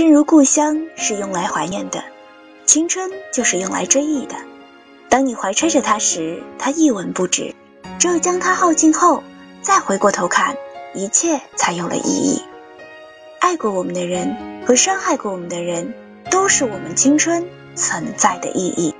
正如故乡是用来怀念的青春就是用来追忆的。当你怀揣着它时它一文不值只有将它耗尽后再回过头看一切才有了意义。爱过我们的人和伤害过我们的人都是我们青春存在的意义。